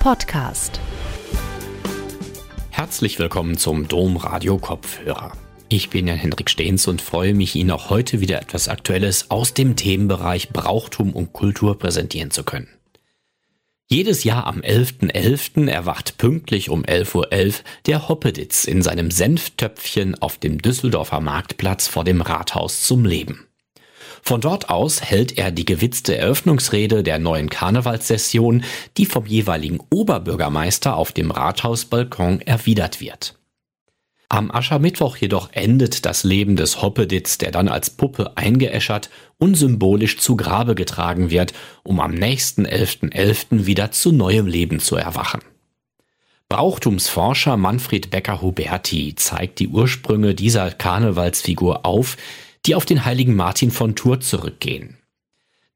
Podcast. Herzlich willkommen zum Domradio Kopfhörer. Ich bin Jan Hendrik Stehns und freue mich, Ihnen auch heute wieder etwas Aktuelles aus dem Themenbereich Brauchtum und Kultur präsentieren zu können. Jedes Jahr am 11.11. .11. erwacht pünktlich um 11.11 Uhr .11 der Hoppeditz in seinem Senftöpfchen auf dem Düsseldorfer Marktplatz vor dem Rathaus zum Leben. Von dort aus hält er die gewitzte Eröffnungsrede der neuen Karnevalssession, die vom jeweiligen Oberbürgermeister auf dem Rathausbalkon erwidert wird. Am Aschermittwoch jedoch endet das Leben des Hoppeditz, der dann als Puppe eingeäschert und symbolisch zu Grabe getragen wird, um am nächsten 11.11. .11. wieder zu neuem Leben zu erwachen. Brauchtumsforscher Manfred Becker-Huberti zeigt die Ursprünge dieser Karnevalsfigur auf, die auf den heiligen Martin von Tours zurückgehen.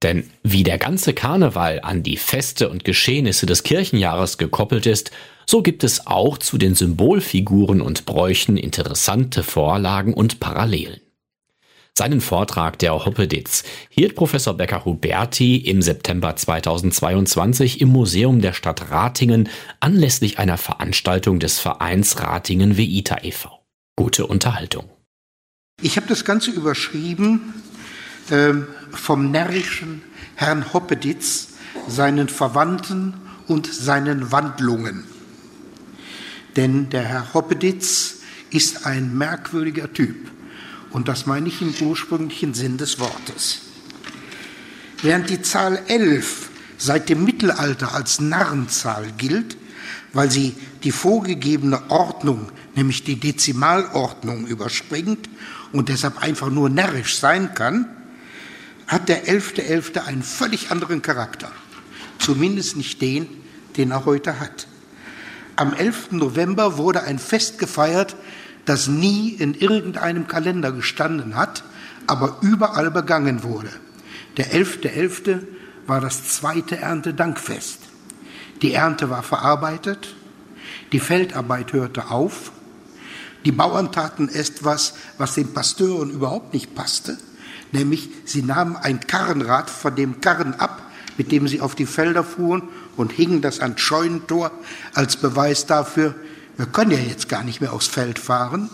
Denn wie der ganze Karneval an die Feste und Geschehnisse des Kirchenjahres gekoppelt ist, so gibt es auch zu den Symbolfiguren und Bräuchen interessante Vorlagen und Parallelen. Seinen Vortrag der Hoppeditz hielt Professor Becker-Huberti im September 2022 im Museum der Stadt Ratingen anlässlich einer Veranstaltung des Vereins Ratingen Veita e.V. Gute Unterhaltung. Ich habe das Ganze überschrieben äh, vom närrischen Herrn Hoppeditz, seinen Verwandten und seinen Wandlungen. Denn der Herr Hoppeditz ist ein merkwürdiger Typ. Und das meine ich im ursprünglichen Sinn des Wortes. Während die Zahl 11 seit dem Mittelalter als Narrenzahl gilt, weil sie die vorgegebene Ordnung, nämlich die Dezimalordnung, überspringt und deshalb einfach nur närrisch sein kann, hat der 11.11. .11. einen völlig anderen Charakter. Zumindest nicht den, den er heute hat. Am 11. November wurde ein Fest gefeiert, das nie in irgendeinem Kalender gestanden hat, aber überall begangen wurde. Der 11.11. .11. war das zweite Erntedankfest. Die Ernte war verarbeitet, die Feldarbeit hörte auf die Bauern taten etwas, was den Pasteuren überhaupt nicht passte, nämlich sie nahmen ein Karrenrad von dem Karren ab, mit dem sie auf die Felder fuhren und hingen das ans Scheunentor als Beweis dafür, wir können ja jetzt gar nicht mehr aufs Feld fahren.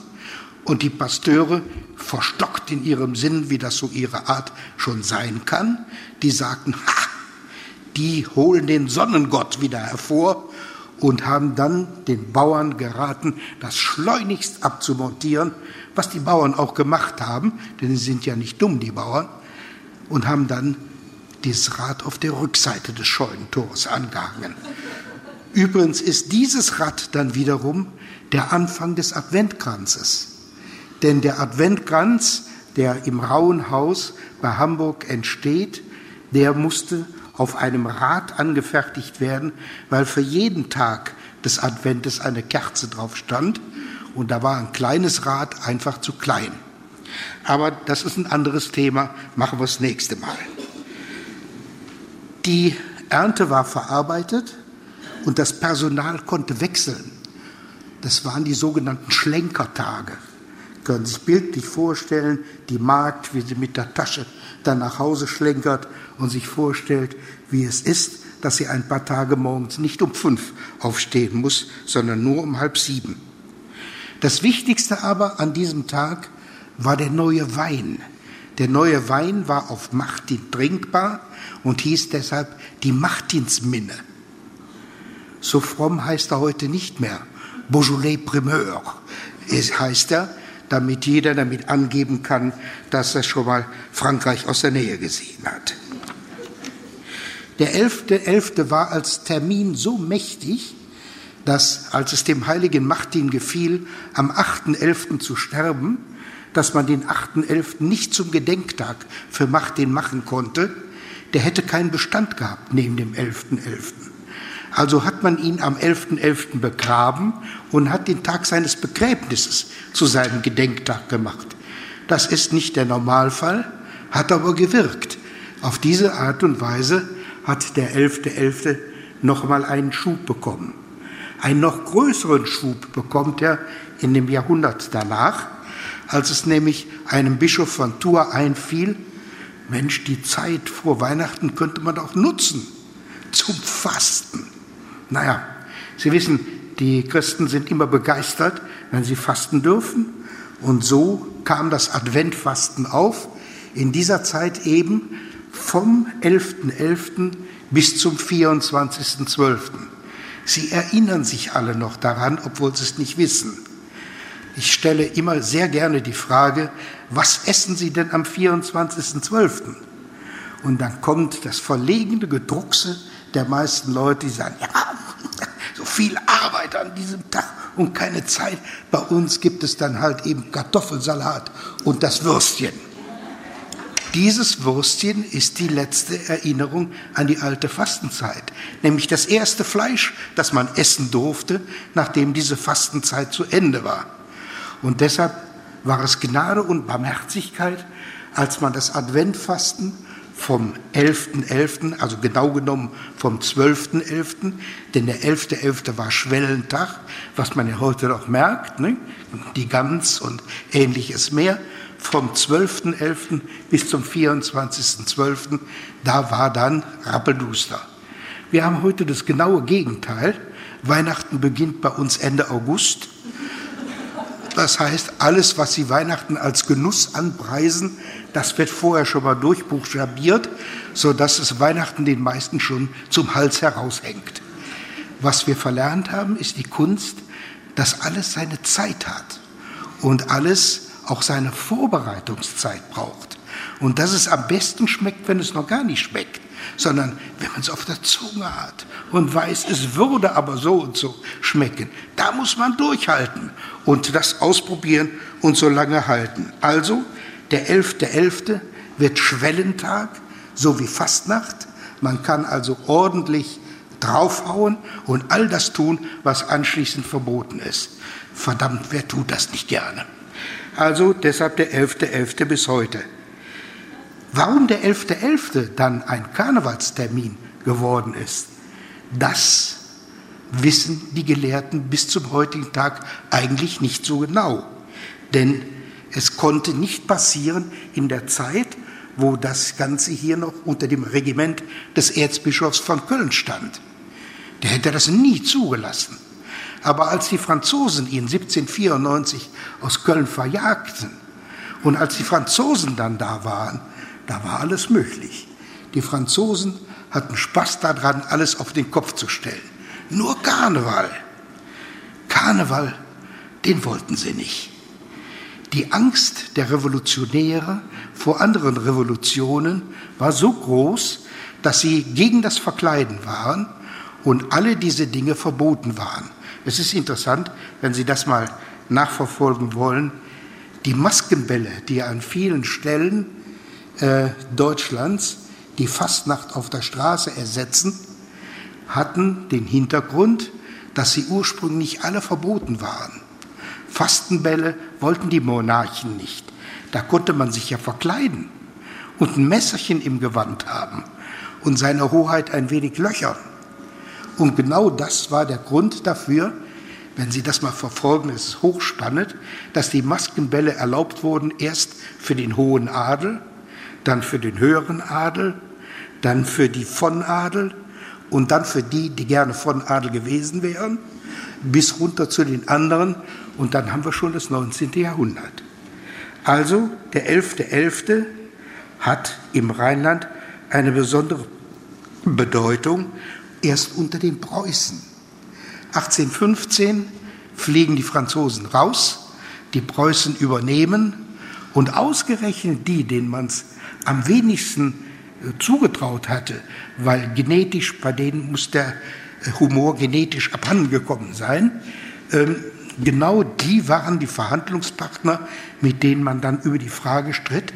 Und die Pasteure, verstockt in ihrem Sinn, wie das so ihre Art schon sein kann, die sagten, ha, die holen den Sonnengott wieder hervor und haben dann den Bauern geraten, das schleunigst abzumontieren, was die Bauern auch gemacht haben, denn sie sind ja nicht dumm, die Bauern, und haben dann dieses Rad auf der Rückseite des Scheunentors angehangen. Übrigens ist dieses Rad dann wiederum der Anfang des Adventkranzes. Denn der Adventkranz, der im Rauen Haus bei Hamburg entsteht, der musste auf einem Rad angefertigt werden, weil für jeden Tag des Adventes eine Kerze drauf stand und da war ein kleines Rad einfach zu klein. Aber das ist ein anderes Thema, machen wir das nächste Mal. Die Ernte war verarbeitet und das Personal konnte wechseln. Das waren die sogenannten Schlenkertage. Können Sie sich bildlich vorstellen, die Magd, wie sie mit der Tasche dann nach Hause schlenkert und sich vorstellt, wie es ist, dass sie ein paar Tage morgens nicht um fünf aufstehen muss, sondern nur um halb sieben. Das Wichtigste aber an diesem Tag war der neue Wein. Der neue Wein war auf Martin trinkbar und hieß deshalb die Martinsminne. So fromm heißt er heute nicht mehr. Beaujolais Primeur heißt er, damit jeder damit angeben kann, dass er schon mal Frankreich aus der Nähe gesehen hat. Der 11.11. .11. war als Termin so mächtig, dass, als es dem heiligen Martin gefiel, am 8.11. zu sterben, dass man den 8.11. nicht zum Gedenktag für Martin machen konnte, der hätte keinen Bestand gehabt neben dem 11.11. .11. Also hat man ihn am 11.11. .11. begraben und hat den Tag seines Begräbnisses zu seinem Gedenktag gemacht. Das ist nicht der Normalfall, hat aber gewirkt. Auf diese Art und Weise hat der 11.11. .11. nochmal einen Schub bekommen. Einen noch größeren Schub bekommt er in dem Jahrhundert danach, als es nämlich einem Bischof von Tours einfiel, Mensch, die Zeit vor Weihnachten könnte man auch nutzen zum Fasten. Naja, Sie wissen, die Christen sind immer begeistert, wenn sie fasten dürfen. Und so kam das Adventfasten auf, in dieser Zeit eben vom 11.11. .11. bis zum 24.12. Sie erinnern sich alle noch daran, obwohl sie es nicht wissen. Ich stelle immer sehr gerne die Frage, was essen Sie denn am 24.12.? Und dann kommt das verlegene Gedruckse der meisten Leute, die sagen, ja, so viel Arbeit an diesem Tag und keine Zeit. Bei uns gibt es dann halt eben Kartoffelsalat und das Würstchen. Dieses Würstchen ist die letzte Erinnerung an die alte Fastenzeit, nämlich das erste Fleisch, das man essen durfte, nachdem diese Fastenzeit zu Ende war. Und deshalb war es Gnade und Barmherzigkeit, als man das Adventfasten vom 11.11., .11., also genau genommen vom 12.11., denn der 11.11. .11. war Schwellentag, was man ja heute noch merkt, ne? die Gans und ähnliches mehr. Vom 12.11. bis zum 24.12., da war dann Rappelduster. Wir haben heute das genaue Gegenteil. Weihnachten beginnt bei uns Ende August. Das heißt, alles, was Sie Weihnachten als Genuss anpreisen, das wird vorher schon mal durchbuchstabiert, sodass es Weihnachten den meisten schon zum Hals heraushängt. Was wir verlernt haben, ist die Kunst, dass alles seine Zeit hat und alles auch seine Vorbereitungszeit braucht. Und dass es am besten schmeckt, wenn es noch gar nicht schmeckt, sondern wenn man es auf der Zunge hat und weiß, es würde aber so und so schmecken. Da muss man durchhalten und das ausprobieren und so lange halten. Also der 11.11. .11. wird Schwellentag, so wie Fastnacht. Man kann also ordentlich draufhauen und all das tun, was anschließend verboten ist. Verdammt, wer tut das nicht gerne? Also deshalb der 11.11. .11. bis heute. Warum der 11.11. .11. dann ein Karnevalstermin geworden ist, das wissen die Gelehrten bis zum heutigen Tag eigentlich nicht so genau. Denn es konnte nicht passieren in der Zeit, wo das Ganze hier noch unter dem Regiment des Erzbischofs von Köln stand. Der hätte das nie zugelassen. Aber als die Franzosen ihn 1794 aus Köln verjagten und als die Franzosen dann da waren, da war alles möglich. Die Franzosen hatten Spaß daran, alles auf den Kopf zu stellen. Nur Karneval. Karneval, den wollten sie nicht. Die Angst der Revolutionäre vor anderen Revolutionen war so groß, dass sie gegen das Verkleiden waren und alle diese Dinge verboten waren. Es ist interessant, wenn Sie das mal nachverfolgen wollen, die Maskenbälle, die an vielen Stellen äh, Deutschlands die Fastnacht auf der Straße ersetzen, hatten den Hintergrund, dass sie ursprünglich alle verboten waren. Fastenbälle wollten die Monarchen nicht. Da konnte man sich ja verkleiden und ein Messerchen im Gewand haben und seine Hoheit ein wenig löchern. Und genau das war der Grund dafür, wenn Sie das mal verfolgen, ist es hochspannend, dass die Maskenbälle erlaubt wurden, erst für den hohen Adel, dann für den höheren Adel, dann für die von Adel und dann für die, die gerne von Adel gewesen wären, bis runter zu den anderen und dann haben wir schon das 19. Jahrhundert. Also der 11.11. .11. hat im Rheinland eine besondere Bedeutung, erst unter den Preußen. 1815 fliegen die Franzosen raus, die Preußen übernehmen und ausgerechnet die, denen man es am wenigsten äh, zugetraut hatte, weil genetisch, bei denen muss der äh, Humor genetisch abhandengekommen sein, ähm, genau die waren die Verhandlungspartner, mit denen man dann über die Frage stritt,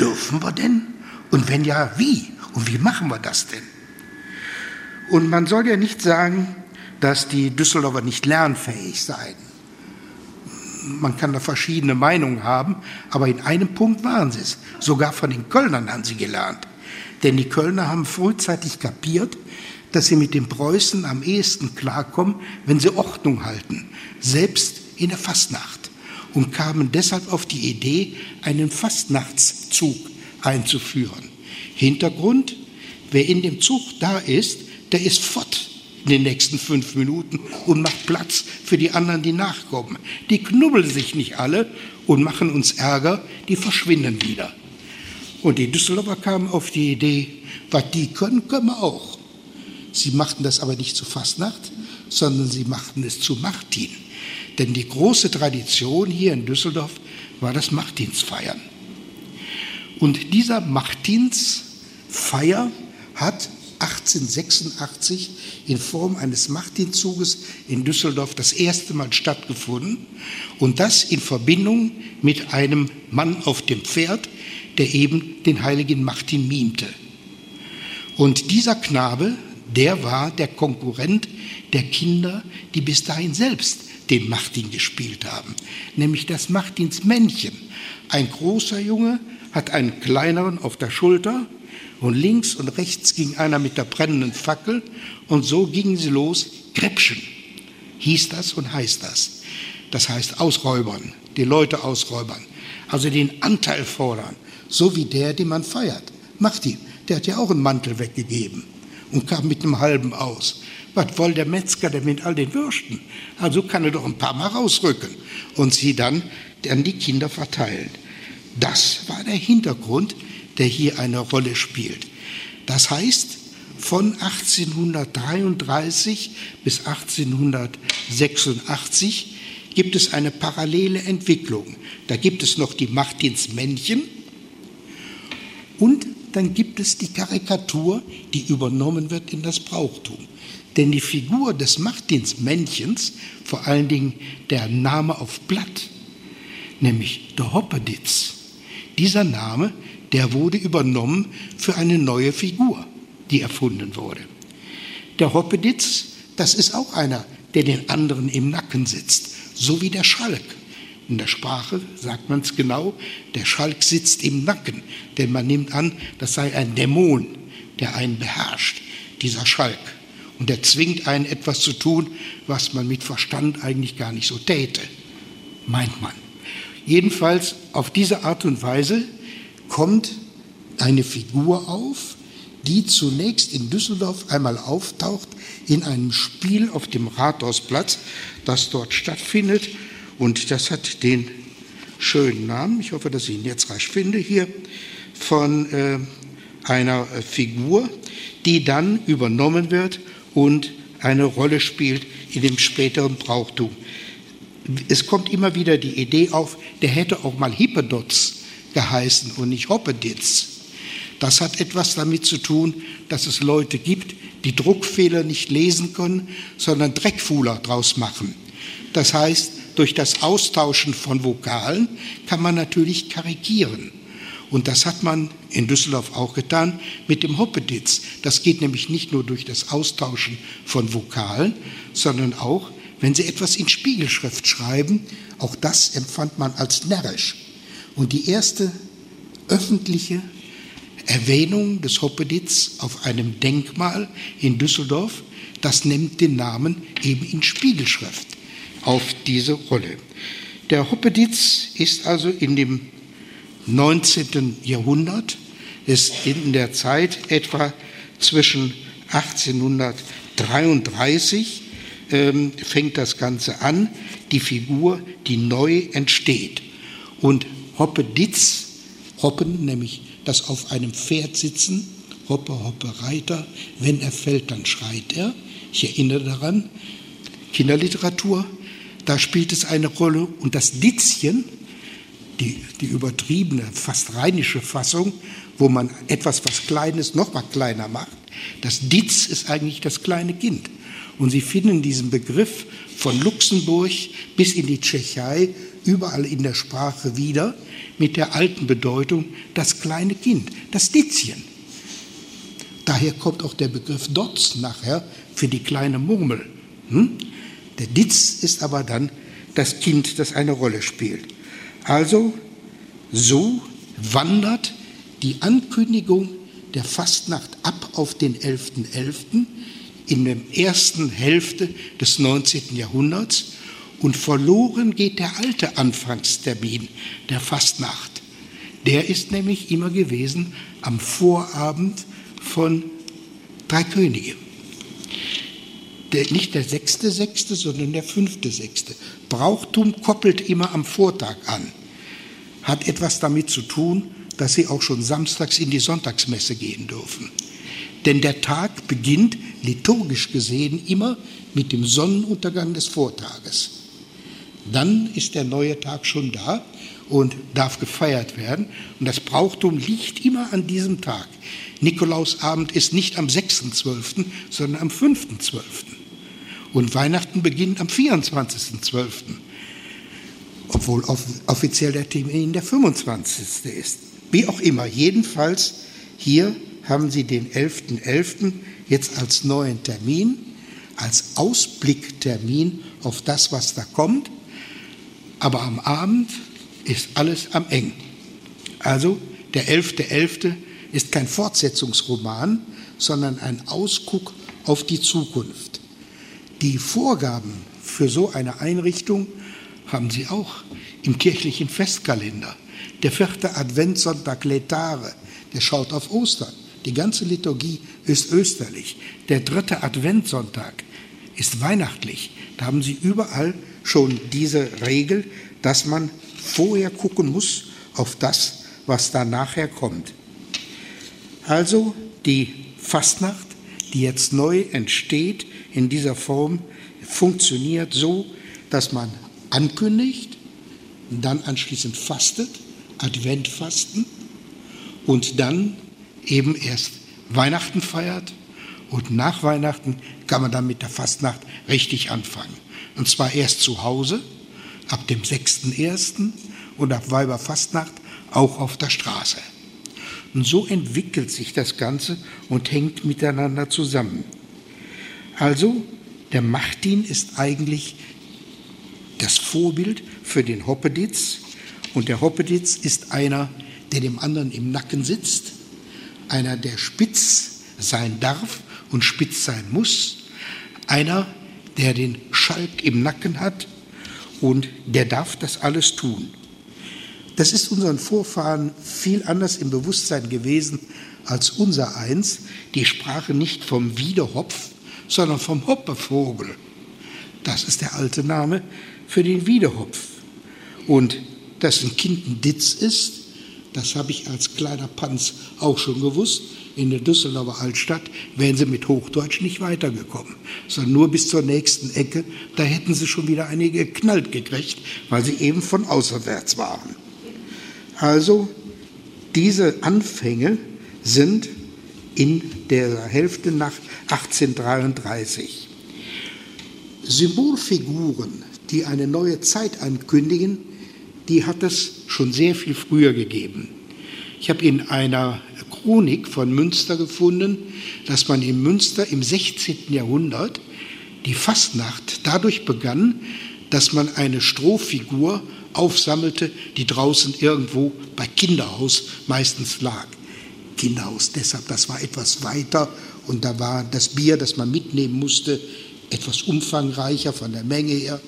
dürfen wir denn? Und wenn ja, wie? Und wie machen wir das denn? Und man soll ja nicht sagen, dass die Düsseldorfer nicht lernfähig seien. Man kann da verschiedene Meinungen haben, aber in einem Punkt waren sie es. Sogar von den Kölnern haben sie gelernt. Denn die Kölner haben frühzeitig kapiert, dass sie mit den Preußen am ehesten klarkommen, wenn sie Ordnung halten, selbst in der Fastnacht, und kamen deshalb auf die Idee, einen Fastnachtszug einzuführen. Hintergrund, wer in dem Zug da ist, der ist fort in den nächsten fünf Minuten und macht Platz für die anderen, die nachkommen. Die knubbeln sich nicht alle und machen uns Ärger, die verschwinden wieder. Und die Düsseldorfer kamen auf die Idee, was die können, können wir auch. Sie machten das aber nicht zu Fastnacht, sondern sie machten es zu Martin. Denn die große Tradition hier in Düsseldorf war das Martinsfeiern. Und dieser Martinsfeier hat 1886 in Form eines Martinzuges in Düsseldorf das erste Mal stattgefunden und das in Verbindung mit einem Mann auf dem Pferd, der eben den heiligen Martin mimte. Und dieser Knabe, der war der Konkurrent der Kinder, die bis dahin selbst den Martin gespielt haben, nämlich das Martinsmännchen. Ein großer Junge hat einen kleineren auf der Schulter und links und rechts ging einer mit der brennenden Fackel und so gingen sie los. Krebschen hieß das und heißt das. Das heißt ausräubern, die Leute ausräubern, also den Anteil fordern, so wie der, den man feiert. Macht ihn, der hat ja auch einen Mantel weggegeben und kam mit einem halben aus. Was will der Metzger denn mit all den Würsten? Also kann er doch ein paar Mal rausrücken und sie dann an die Kinder verteilen. Das war der Hintergrund, der hier eine Rolle spielt. Das heißt, von 1833 bis 1886 gibt es eine parallele Entwicklung. Da gibt es noch die Martinsmännchen und dann gibt es die Karikatur, die übernommen wird in das Brauchtum. Denn die Figur des Martinsmännchens, vor allen Dingen der Name auf Blatt, nämlich der Hoppeditz, dieser Name der wurde übernommen für eine neue Figur, die erfunden wurde. Der Hoppeditz, das ist auch einer, der den anderen im Nacken sitzt, so wie der Schalk. In der Sprache sagt man es genau, der Schalk sitzt im Nacken, denn man nimmt an, das sei ein Dämon, der einen beherrscht, dieser Schalk. Und der zwingt einen etwas zu tun, was man mit Verstand eigentlich gar nicht so täte, meint man. Jedenfalls auf diese Art und Weise kommt eine Figur auf, die zunächst in Düsseldorf einmal auftaucht in einem Spiel auf dem Rathausplatz, das dort stattfindet. Und das hat den schönen Namen, ich hoffe, dass ich ihn jetzt rasch finde hier, von äh, einer Figur, die dann übernommen wird und eine Rolle spielt in dem späteren Brauchtum. Es kommt immer wieder die Idee auf, der hätte auch mal Hippodots geheißen und nicht Hoppeditz. Das hat etwas damit zu tun, dass es Leute gibt, die Druckfehler nicht lesen können, sondern Dreckfuhler draus machen. Das heißt, durch das Austauschen von Vokalen kann man natürlich karikieren. Und das hat man in Düsseldorf auch getan mit dem Hoppeditz. Das geht nämlich nicht nur durch das Austauschen von Vokalen, sondern auch, wenn Sie etwas in Spiegelschrift schreiben, auch das empfand man als närrisch. Und die erste öffentliche Erwähnung des Hoppeditz auf einem Denkmal in Düsseldorf, das nimmt den Namen eben in Spiegelschrift auf diese Rolle. Der Hoppeditz ist also in dem 19. Jahrhundert, ist in der Zeit etwa zwischen 1833 ähm, fängt das Ganze an, die Figur, die neu entsteht. Und Hoppeditz, Hoppen, nämlich das auf einem Pferd sitzen, Hoppe, Hoppe, Reiter, wenn er fällt, dann schreit er. Ich erinnere daran, Kinderliteratur, da spielt es eine Rolle und das Ditzchen, die, die übertriebene, fast rheinische Fassung, wo man etwas, was Kleines, noch mal kleiner macht, das Ditz ist eigentlich das kleine Kind. Und Sie finden diesen Begriff von Luxemburg bis in die Tschechei überall in der Sprache wieder mit der alten Bedeutung das kleine Kind, das Ditzchen. Daher kommt auch der Begriff Dotz nachher für die kleine Murmel. Hm? Der Ditz ist aber dann das Kind, das eine Rolle spielt. Also so wandert die Ankündigung der Fastnacht ab auf den 11.11. .11. in der ersten Hälfte des 19. Jahrhunderts und verloren geht der alte Anfangstermin der Fastnacht. Der ist nämlich immer gewesen am Vorabend von Drei Könige. der, nicht der sechste Sechste, sondern der fünfte Sechste. Brauchtum koppelt immer am Vortag an. Hat etwas damit zu tun, dass sie auch schon samstags in die Sonntagsmesse gehen dürfen. Denn der Tag beginnt liturgisch gesehen immer mit dem Sonnenuntergang des Vortages. Dann ist der neue Tag schon da und darf gefeiert werden. Und das Brauchtum liegt immer an diesem Tag. Nikolausabend ist nicht am 6.12., sondern am 5.12. Und Weihnachten beginnt am 24.12., obwohl offiziell der Termin der 25. ist. Wie auch immer, jedenfalls hier haben Sie den 11.11. .11. jetzt als neuen Termin, als Ausblicktermin auf das, was da kommt. Aber am Abend ist alles am eng. Also der 11.11. .11. ist kein Fortsetzungsroman, sondern ein Ausguck auf die Zukunft. Die Vorgaben für so eine Einrichtung haben Sie auch im kirchlichen Festkalender. Der vierte Adventssonntag Letare, der schaut auf Ostern. Die ganze Liturgie ist österlich. Der dritte Adventssonntag ist weihnachtlich. Da haben Sie überall schon diese Regel, dass man vorher gucken muss auf das, was da nachher kommt. Also die Fastnacht, die jetzt neu entsteht in dieser Form, funktioniert so, dass man ankündigt, dann anschließend fastet, Adventfasten und dann eben erst Weihnachten feiert und nach Weihnachten kann man dann mit der Fastnacht richtig anfangen. Und zwar erst zu Hause, ab dem 6.1. und ab Weiberfastnacht auch auf der Straße. Und so entwickelt sich das Ganze und hängt miteinander zusammen. Also, der Martin ist eigentlich das Vorbild für den Hoppeditz. Und der Hoppeditz ist einer, der dem anderen im Nacken sitzt, einer, der spitz sein darf und spitz sein muss, einer, der den Schalk im Nacken hat und der darf das alles tun. Das ist unseren Vorfahren viel anders im Bewusstsein gewesen als unser eins. Die sprachen nicht vom Wiederhopf, sondern vom Hoppevogel. Das ist der alte Name für den Wiederhopf. Und dass ein Kind ein Ditz ist, das habe ich als kleiner Panz auch schon gewusst. In der Düsseldorfer Altstadt wären sie mit Hochdeutsch nicht weitergekommen, sondern nur bis zur nächsten Ecke. Da hätten sie schon wieder einige geknallt gekriegt, weil sie eben von außerwärts waren. Also diese Anfänge sind in der Hälfte nach 1833. Symbolfiguren, die eine neue Zeit ankündigen, die hat es schon sehr viel früher gegeben. Ich habe in einer Chronik von Münster gefunden, dass man in Münster im 16. Jahrhundert die Fastnacht dadurch begann, dass man eine Strohfigur aufsammelte, die draußen irgendwo bei Kinderhaus meistens lag. Kinderhaus deshalb, das war etwas weiter und da war das Bier, das man mitnehmen musste, etwas umfangreicher von der Menge her.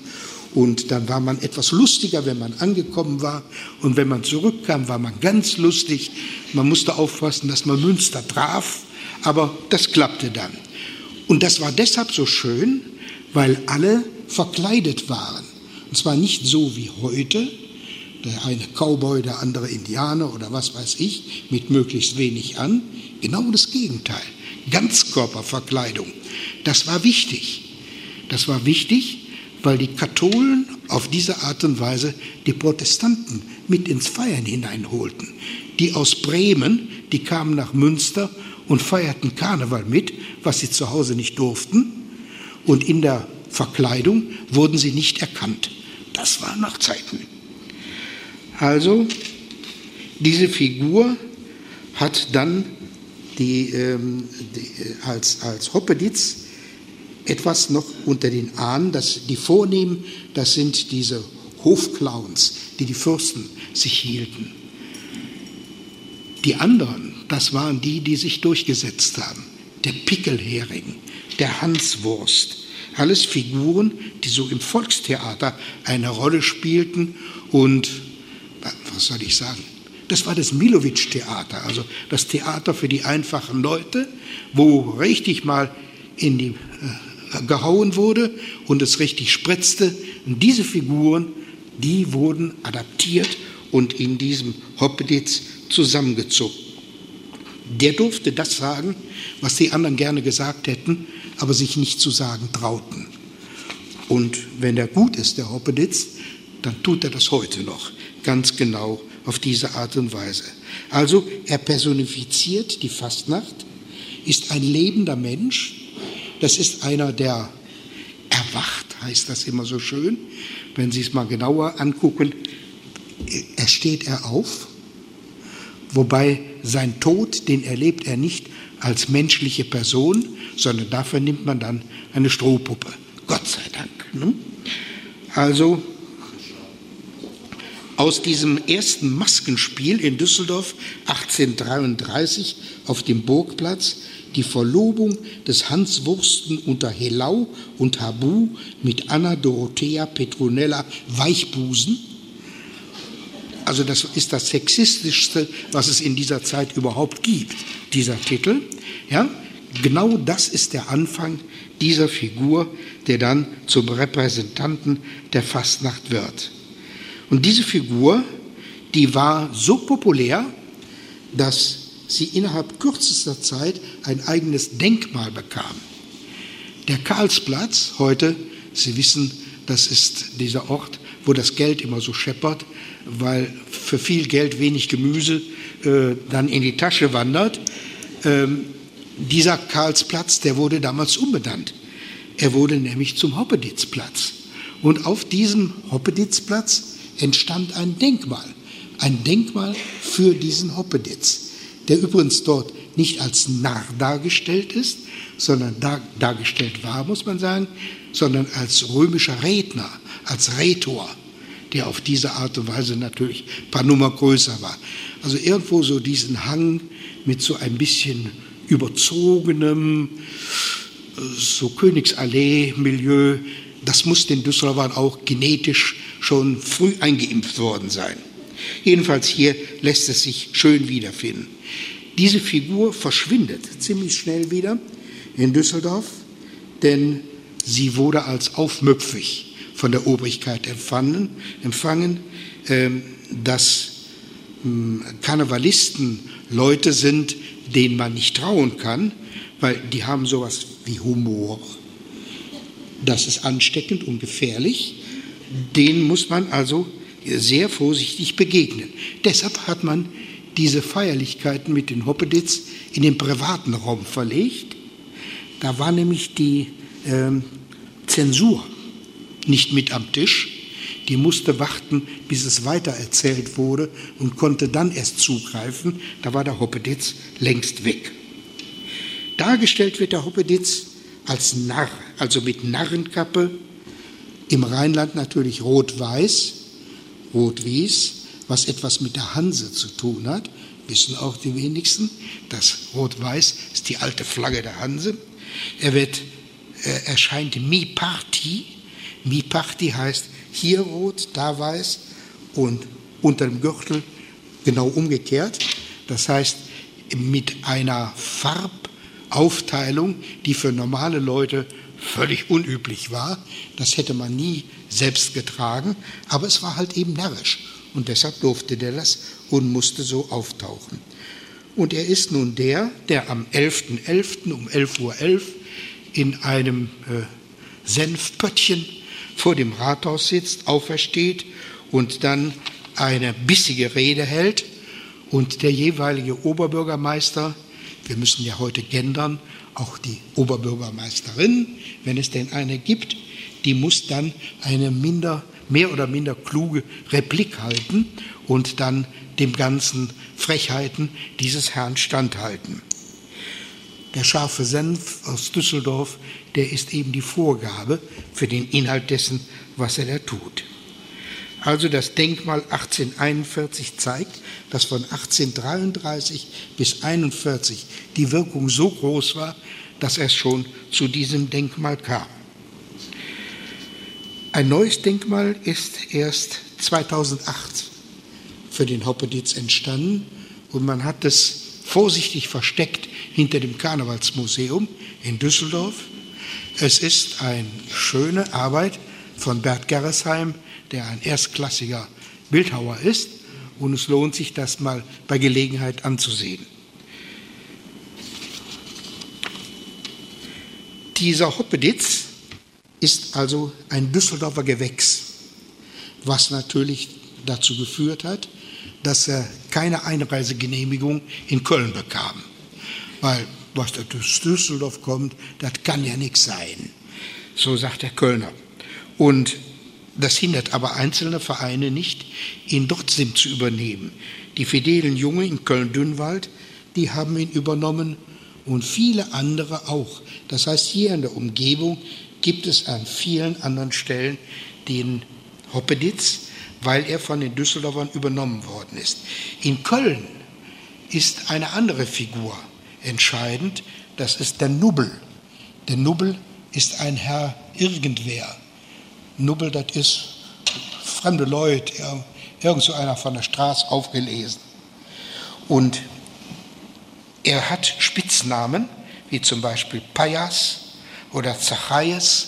Und dann war man etwas lustiger, wenn man angekommen war. Und wenn man zurückkam, war man ganz lustig. Man musste aufpassen, dass man Münster traf. Aber das klappte dann. Und das war deshalb so schön, weil alle verkleidet waren. Und zwar nicht so wie heute, der eine Cowboy, der andere Indianer oder was weiß ich, mit möglichst wenig an. Genau das Gegenteil. Ganzkörperverkleidung. Das war wichtig. Das war wichtig, weil die Katholen auf diese Art und Weise die Protestanten mit ins Feiern hineinholten. Die aus Bremen, die kamen nach Münster und feierten Karneval mit, was sie zu Hause nicht durften. Und in der Verkleidung wurden sie nicht erkannt. Das waren noch Zeiten. Also, diese Figur hat dann die, ähm, die, äh, als, als Hoppeditz etwas noch unter den Ahnen, dass die Vornehmen, das sind diese Hofclowns, die die Fürsten sich hielten. Die anderen, das waren die, die sich durchgesetzt haben. Der Pickelhering, der Hanswurst, alles Figuren, die so im Volkstheater eine Rolle spielten und, was soll ich sagen, das war das Milowitsch-Theater, also das Theater für die einfachen Leute, wo richtig mal in die gehauen wurde und es richtig spritzte. Und diese Figuren, die wurden adaptiert und in diesem Hoppeditz zusammengezogen. Der durfte das sagen, was die anderen gerne gesagt hätten, aber sich nicht zu sagen trauten. Und wenn er gut ist, der Hoppeditz, dann tut er das heute noch ganz genau auf diese Art und Weise. Also er personifiziert die Fastnacht, ist ein lebender Mensch, das ist einer, der erwacht, heißt das immer so schön. Wenn Sie es mal genauer angucken, er steht er auf, wobei sein Tod, den erlebt er nicht als menschliche Person, sondern dafür nimmt man dann eine Strohpuppe. Gott sei Dank. Ne? Also aus diesem ersten Maskenspiel in Düsseldorf 1833 auf dem Burgplatz die Verlobung des Hans Wursten unter Helau und Habu mit Anna Dorothea Petronella Weichbusen. Also das ist das sexistischste, was es in dieser Zeit überhaupt gibt, dieser Titel. Ja, genau das ist der Anfang dieser Figur, der dann zum Repräsentanten der Fastnacht wird. Und diese Figur, die war so populär, dass sie innerhalb kürzester Zeit ein eigenes Denkmal bekam. Der Karlsplatz heute, Sie wissen, das ist dieser Ort, wo das Geld immer so scheppert, weil für viel Geld wenig Gemüse äh, dann in die Tasche wandert. Ähm, dieser Karlsplatz, der wurde damals umbenannt. Er wurde nämlich zum Hoppeditzplatz. Und auf diesem Hoppeditzplatz entstand ein Denkmal. Ein Denkmal für diesen Hoppeditz der übrigens dort nicht als Narr dargestellt ist, sondern dar, dargestellt war, muss man sagen, sondern als römischer Redner, als Rhetor, der auf diese Art und Weise natürlich ein paar Nummer größer war. Also irgendwo so diesen Hang mit so ein bisschen überzogenem, so Königsallee-Milieu, das muss den Düsseldorfern auch genetisch schon früh eingeimpft worden sein. Jedenfalls hier lässt es sich schön wiederfinden. Diese Figur verschwindet ziemlich schnell wieder in Düsseldorf, denn sie wurde als aufmüpfig von der Obrigkeit empfangen, empfangen ähm, dass ähm, Karnevalisten Leute sind, denen man nicht trauen kann, weil die haben sowas wie Humor. Das ist ansteckend und gefährlich. Den muss man also sehr vorsichtig begegnen. Deshalb hat man diese Feierlichkeiten mit den Hoppeditz in den privaten Raum verlegt. Da war nämlich die äh, Zensur nicht mit am Tisch. Die musste warten, bis es weitererzählt wurde und konnte dann erst zugreifen. Da war der Hoppeditz längst weg. Dargestellt wird der Hoppeditz als Narr, also mit Narrenkappe, im Rheinland natürlich rot-weiß, rot-wies, was etwas mit der Hanse zu tun hat, wissen auch die wenigsten. Das Rot-Weiß ist die alte Flagge der Hanse. Er wird, er erscheint Mi Parti. Mi Parti heißt hier rot, da weiß und unter dem Gürtel genau umgekehrt. Das heißt, mit einer Farbaufteilung, die für normale Leute völlig unüblich war. Das hätte man nie selbst getragen, aber es war halt eben närrisch. Und deshalb durfte der das und musste so auftauchen. Und er ist nun der, der am 11.11. .11. um 11.11 Uhr .11 in einem äh, Senfpöttchen vor dem Rathaus sitzt, aufersteht und dann eine bissige Rede hält. Und der jeweilige Oberbürgermeister, wir müssen ja heute gendern, auch die Oberbürgermeisterin, wenn es denn eine gibt, die muss dann eine minder mehr oder minder kluge Replik halten und dann dem ganzen Frechheiten dieses Herrn standhalten. Der scharfe Senf aus Düsseldorf, der ist eben die Vorgabe für den Inhalt dessen, was er da tut. Also das Denkmal 1841 zeigt, dass von 1833 bis 1841 die Wirkung so groß war, dass es schon zu diesem Denkmal kam. Ein neues Denkmal ist erst 2008 für den Hoppeditz entstanden und man hat es vorsichtig versteckt hinter dem Karnevalsmuseum in Düsseldorf. Es ist eine schöne Arbeit von Bert Gerresheim, der ein erstklassiger Bildhauer ist. Und es lohnt sich, das mal bei Gelegenheit anzusehen. Dieser Hoppeditz ist also ein Düsseldorfer Gewächs, was natürlich dazu geführt hat, dass er keine Einreisegenehmigung in Köln bekam. Weil, was da aus Düsseldorf kommt, das kann ja nichts sein. So sagt der Kölner. Und das hindert aber einzelne Vereine nicht, ihn trotzdem zu übernehmen. Die fidelen Junge in Köln-Dünnwald, die haben ihn übernommen und viele andere auch. Das heißt, hier in der Umgebung gibt es an vielen anderen Stellen den Hoppeditz, weil er von den Düsseldorfern übernommen worden ist. In Köln ist eine andere Figur entscheidend, das ist der Nubbel. Der Nubbel ist ein Herr irgendwer. Nubbel, das ist fremde Leute, irgend so einer von der Straße aufgelesen. Und er hat Spitznamen, wie zum Beispiel Payas oder Zachaias,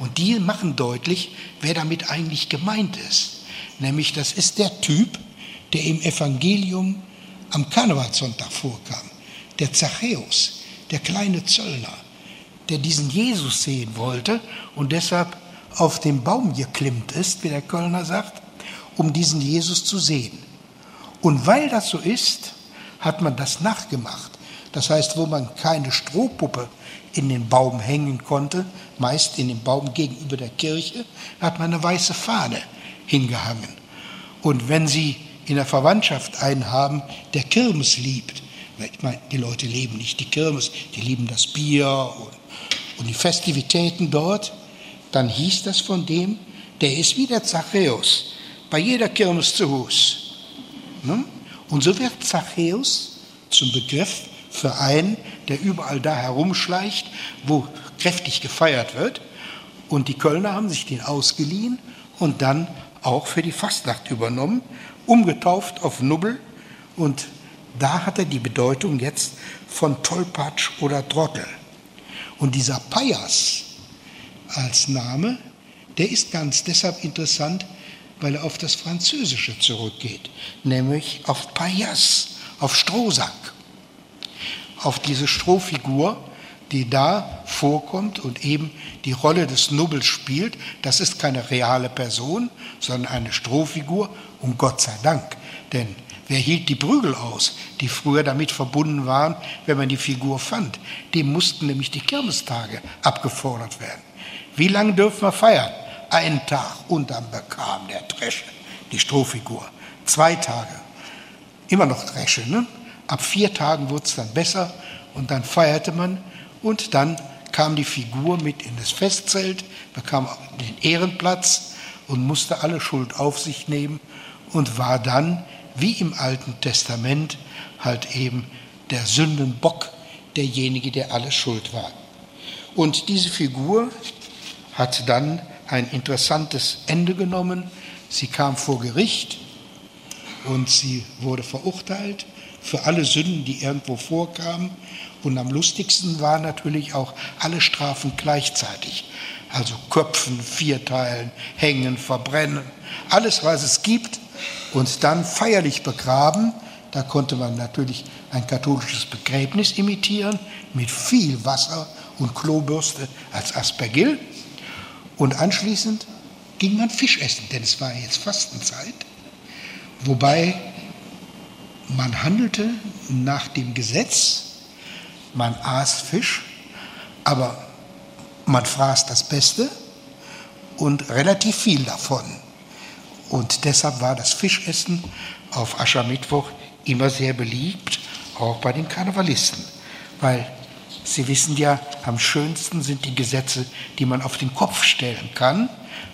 und die machen deutlich, wer damit eigentlich gemeint ist. Nämlich, das ist der Typ, der im Evangelium am Karnevalssonntag vorkam. Der Zachäus, der kleine Zöllner, der diesen Jesus sehen wollte und deshalb auf den Baum geklimmt ist, wie der Kölner sagt, um diesen Jesus zu sehen. Und weil das so ist, hat man das nachgemacht. Das heißt, wo man keine Strohpuppe in den Baum hängen konnte, meist in den Baum gegenüber der Kirche, hat man eine weiße Fahne hingehangen. Und wenn Sie in der Verwandtschaft einen haben, der Kirmes liebt, ich meine, die Leute lieben nicht die Kirmes, die lieben das Bier und, und die Festivitäten dort, dann hieß das von dem, der ist wie der Zachäus, bei jeder Kirmes zu Hus. Ne? Und so wird Zachäus zum Begriff für einen, der überall da herumschleicht, wo kräftig gefeiert wird. Und die Kölner haben sich den ausgeliehen und dann auch für die Fastnacht übernommen, umgetauft auf Nubbel. Und da hat er die Bedeutung jetzt von Tollpatsch oder Trottel. Und dieser Pajas als Name, der ist ganz deshalb interessant, weil er auf das Französische zurückgeht, nämlich auf Paillas, auf Strohsack, auf diese Strohfigur, die da vorkommt und eben die Rolle des Nubbels spielt. Das ist keine reale Person, sondern eine Strohfigur und Gott sei Dank, denn Wer hielt die Prügel aus, die früher damit verbunden waren, wenn man die Figur fand? Dem mussten nämlich die Kirmestage abgefordert werden. Wie lange dürfen wir feiern? Einen Tag und dann bekam der Dresche die Strohfigur. Zwei Tage. Immer noch Dresche. Ne? Ab vier Tagen wurde es dann besser und dann feierte man und dann kam die Figur mit in das Festzelt, bekam den Ehrenplatz und musste alle Schuld auf sich nehmen und war dann, wie im Alten Testament, halt eben der Sündenbock, derjenige, der alles schuld war. Und diese Figur hat dann ein interessantes Ende genommen. Sie kam vor Gericht und sie wurde verurteilt für alle Sünden, die irgendwo vorkamen. Und am lustigsten waren natürlich auch alle Strafen gleichzeitig. Also Köpfen, Vierteilen, Hängen, Verbrennen, alles, was es gibt. Und dann feierlich begraben. Da konnte man natürlich ein katholisches Begräbnis imitieren mit viel Wasser und Klobürste als Aspergill. Und anschließend ging man Fisch essen, denn es war jetzt Fastenzeit. Wobei man handelte nach dem Gesetz, man aß Fisch, aber man fraß das Beste und relativ viel davon. Und deshalb war das Fischessen auf Aschermittwoch immer sehr beliebt, auch bei den Karnevalisten, weil Sie wissen ja, am schönsten sind die Gesetze, die man auf den Kopf stellen kann.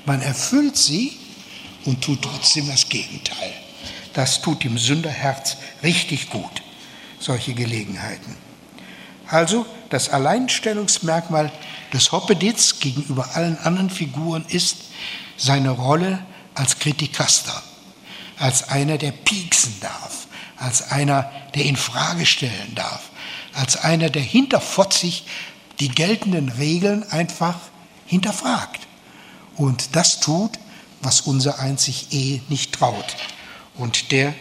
Man erfüllt sie und tut trotzdem das Gegenteil. Das tut dem Sünderherz richtig gut, solche Gelegenheiten. Also das Alleinstellungsmerkmal des Hoppeditz gegenüber allen anderen Figuren ist seine Rolle als Kritikaster, als einer, der pieksen darf, als einer, der in Frage stellen darf, als einer, der hinterfotzig die geltenden Regeln einfach hinterfragt und das tut, was unser einzig eh nicht traut. Und der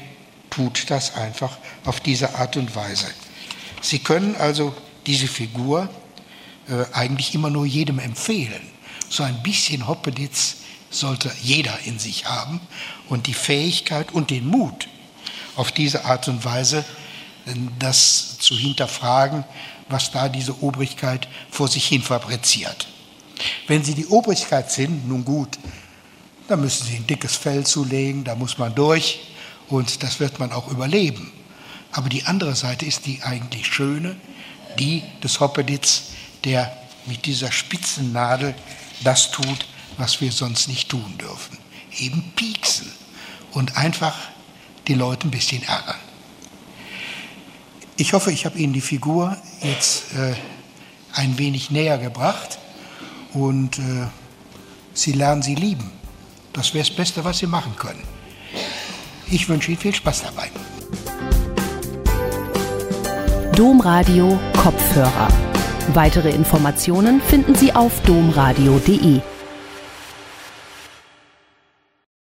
tut das einfach auf diese Art und Weise. Sie können also diese Figur äh, eigentlich immer nur jedem empfehlen. So ein bisschen Hoppeditz sollte jeder in sich haben und die Fähigkeit und den Mut, auf diese Art und Weise äh, das zu hinterfragen, was da diese Obrigkeit vor sich hin fabriziert. Wenn Sie die Obrigkeit sind, nun gut, dann müssen Sie ein dickes Fell zulegen, da muss man durch und das wird man auch überleben. Aber die andere Seite ist die eigentlich schöne, die des Hoppeditz, der mit dieser spitzen Nadel das tut, was wir sonst nicht tun dürfen. Eben pieksen und einfach die Leute ein bisschen ärgern. Ich hoffe, ich habe Ihnen die Figur jetzt äh, ein wenig näher gebracht und äh, Sie lernen sie lieben. Das wäre das Beste, was Sie machen können. Ich wünsche Ihnen viel Spaß dabei. Domradio Kopfhörer. Weitere Informationen finden Sie auf domradio.de.